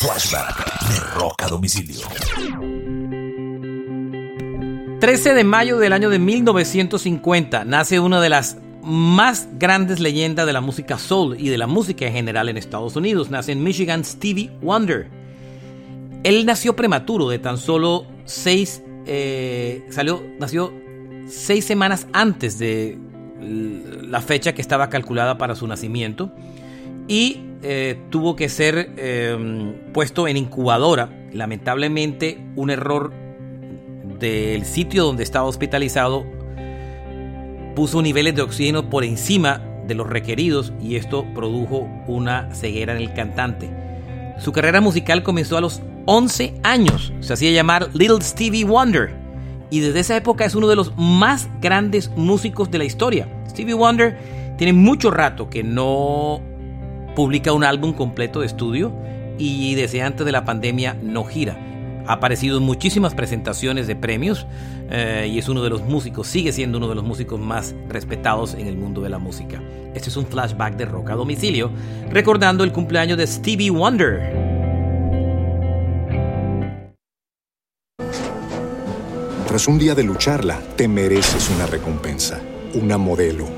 Flashback de Rock a Domicilio. 13 de mayo del año de 1950 nace una de las más grandes leyendas de la música soul y de la música en general en Estados Unidos. Nace en Michigan Stevie Wonder. Él nació prematuro, de tan solo seis, eh, salió, nació seis semanas antes de la fecha que estaba calculada para su nacimiento y eh, tuvo que ser em, puesto en incubadora. Lamentablemente, un error del sitio donde estaba hospitalizado puso niveles de oxígeno por encima de los requeridos y esto produjo una ceguera en el cantante. Su carrera musical comenzó a los 11 años. Se hacía llamar Little Stevie Wonder y desde esa época es uno de los más grandes músicos de la historia. Stevie Wonder tiene mucho rato que no publica un álbum completo de estudio y desde antes de la pandemia no gira. Ha aparecido en muchísimas presentaciones de premios eh, y es uno de los músicos, sigue siendo uno de los músicos más respetados en el mundo de la música. Este es un flashback de rock a domicilio, recordando el cumpleaños de Stevie Wonder. Tras un día de lucharla, te mereces una recompensa, una modelo,